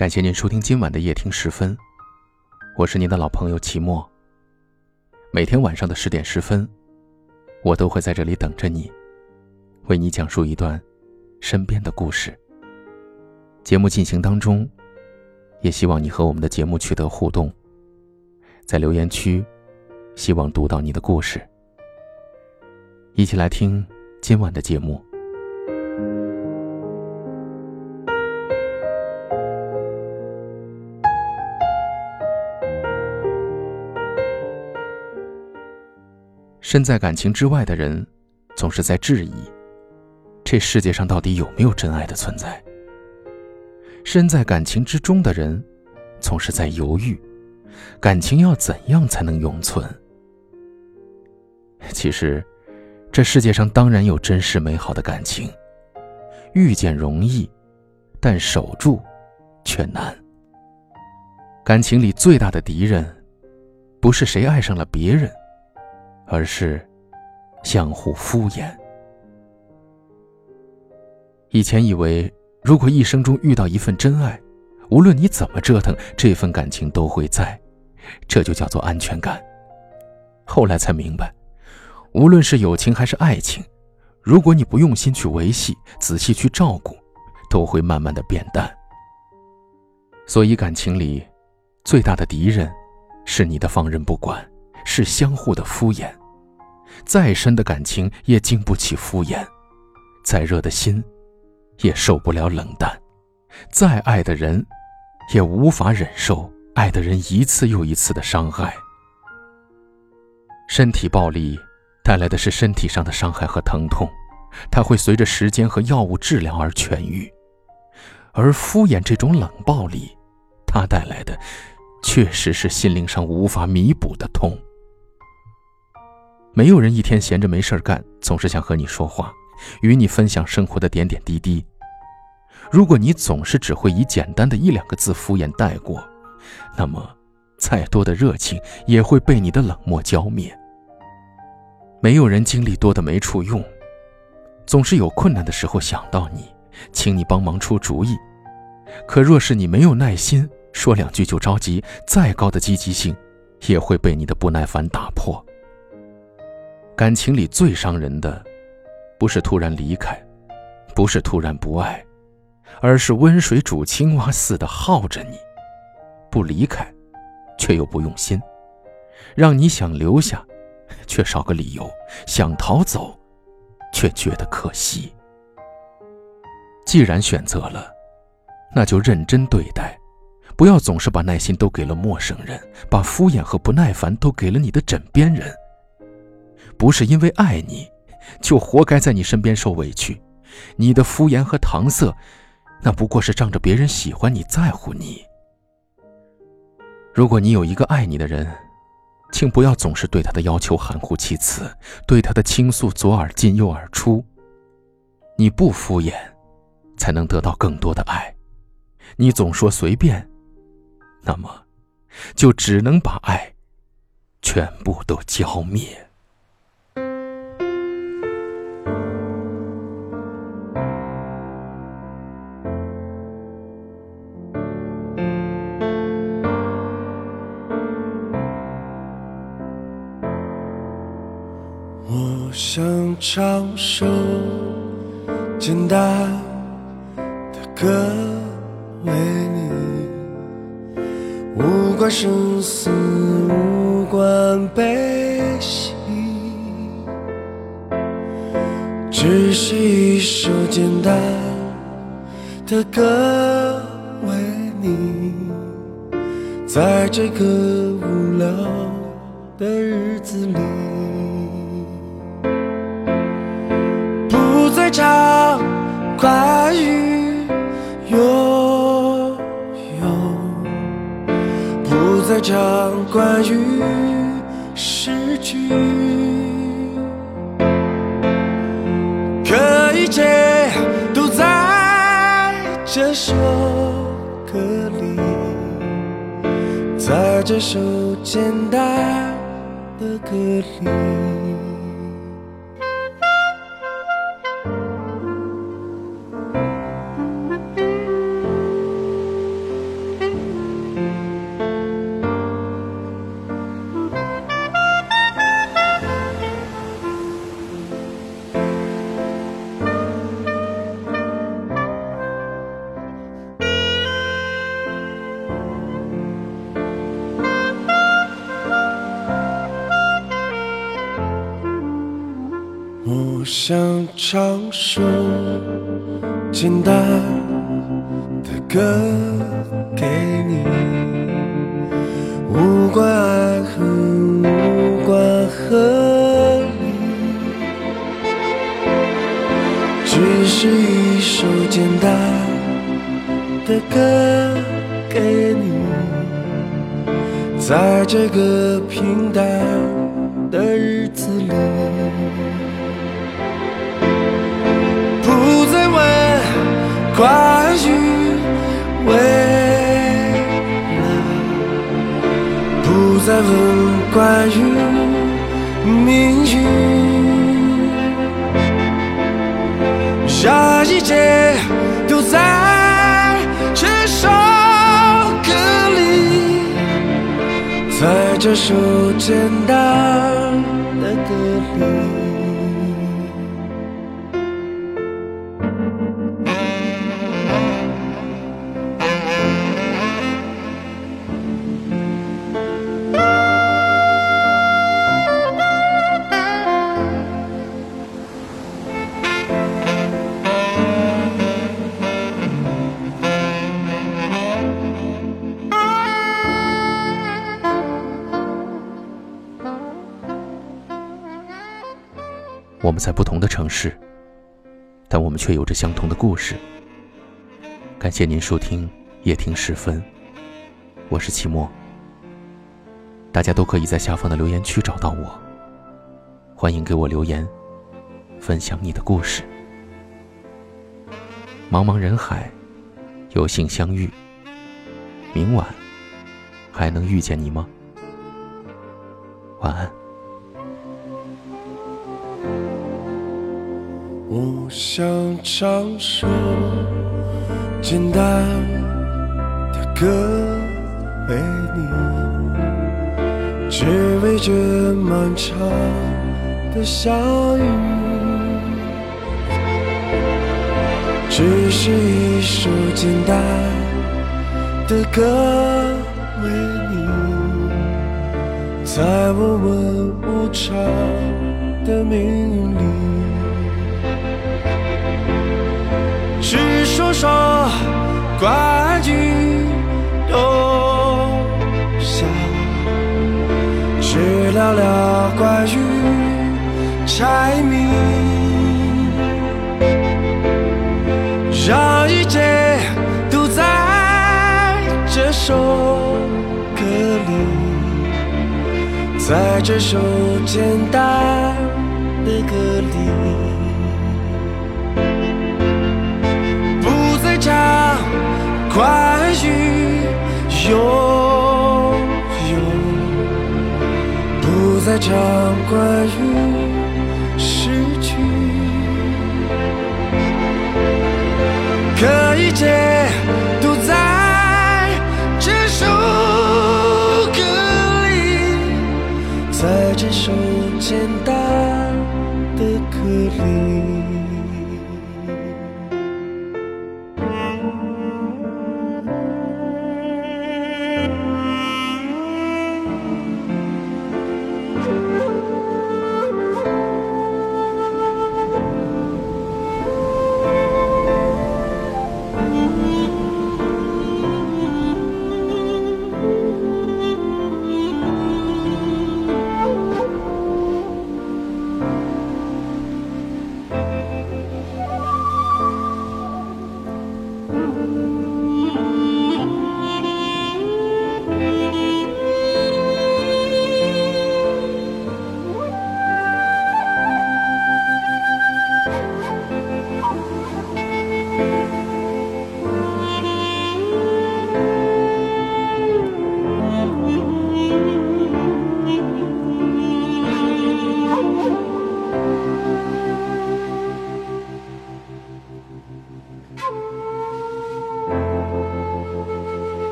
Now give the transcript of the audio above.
感谢您收听今晚的夜听十分，我是您的老朋友齐墨。每天晚上的十点十分，我都会在这里等着你，为你讲述一段身边的故事。节目进行当中，也希望你和我们的节目取得互动，在留言区，希望读到你的故事。一起来听今晚的节目。身在感情之外的人，总是在质疑：这世界上到底有没有真爱的存在？身在感情之中的人，总是在犹豫：感情要怎样才能永存？其实，这世界上当然有真实美好的感情，遇见容易，但守住却难。感情里最大的敌人，不是谁爱上了别人。而是相互敷衍。以前以为，如果一生中遇到一份真爱，无论你怎么折腾，这份感情都会在，这就叫做安全感。后来才明白，无论是友情还是爱情，如果你不用心去维系、仔细去照顾，都会慢慢的变淡。所以，感情里最大的敌人，是你的放任不管，是相互的敷衍。再深的感情也经不起敷衍，再热的心，也受不了冷淡；再爱的人，也无法忍受爱的人一次又一次的伤害。身体暴力带来的是身体上的伤害和疼痛，它会随着时间和药物治疗而痊愈；而敷衍这种冷暴力，它带来的，确实是心灵上无法弥补的痛。没有人一天闲着没事干，总是想和你说话，与你分享生活的点点滴滴。如果你总是只会以简单的一两个字敷衍带过，那么再多的热情也会被你的冷漠浇灭。没有人精力多的没处用，总是有困难的时候想到你，请你帮忙出主意。可若是你没有耐心，说两句就着急，再高的积极性，也会被你的不耐烦打破。感情里最伤人的，不是突然离开，不是突然不爱，而是温水煮青蛙似的耗着你，不离开，却又不用心，让你想留下，却少个理由；想逃走，却觉得可惜。既然选择了，那就认真对待，不要总是把耐心都给了陌生人，把敷衍和不耐烦都给了你的枕边人。不是因为爱你，就活该在你身边受委屈。你的敷衍和搪塞，那不过是仗着别人喜欢你在乎你。如果你有一个爱你的人，请不要总是对他的要求含糊其辞，对他的倾诉左耳进右耳出。你不敷衍，才能得到更多的爱。你总说随便，那么，就只能把爱全部都浇灭。我想唱首简单的歌为你，无关生死，无关悲喜，只是一首简单的歌为你，在这个无聊的日子里。唱关于拥有，不再唱关于失去，可一切都在这首歌里，在这首简单的歌里。我想唱首简单的歌给你，无关爱恨，无关合理，只是一首简单的歌给你，在这个平淡的日子关于未来，不再问关于命运，让一切都在这首歌里，在这首简单的歌里。我们在不同的城市，但我们却有着相同的故事。感谢您收听夜听时分，我是齐墨。大家都可以在下方的留言区找到我，欢迎给我留言，分享你的故事。茫茫人海，有幸相遇，明晚还能遇见你吗？晚安。我想唱首简单的歌给你，只为这漫长的相遇。只是一首简单的歌，在我们无常的命运里。只说说关于冬夏，只聊聊关于柴米，在这首简单的歌里。不再唱关于拥有，不再唱关于歌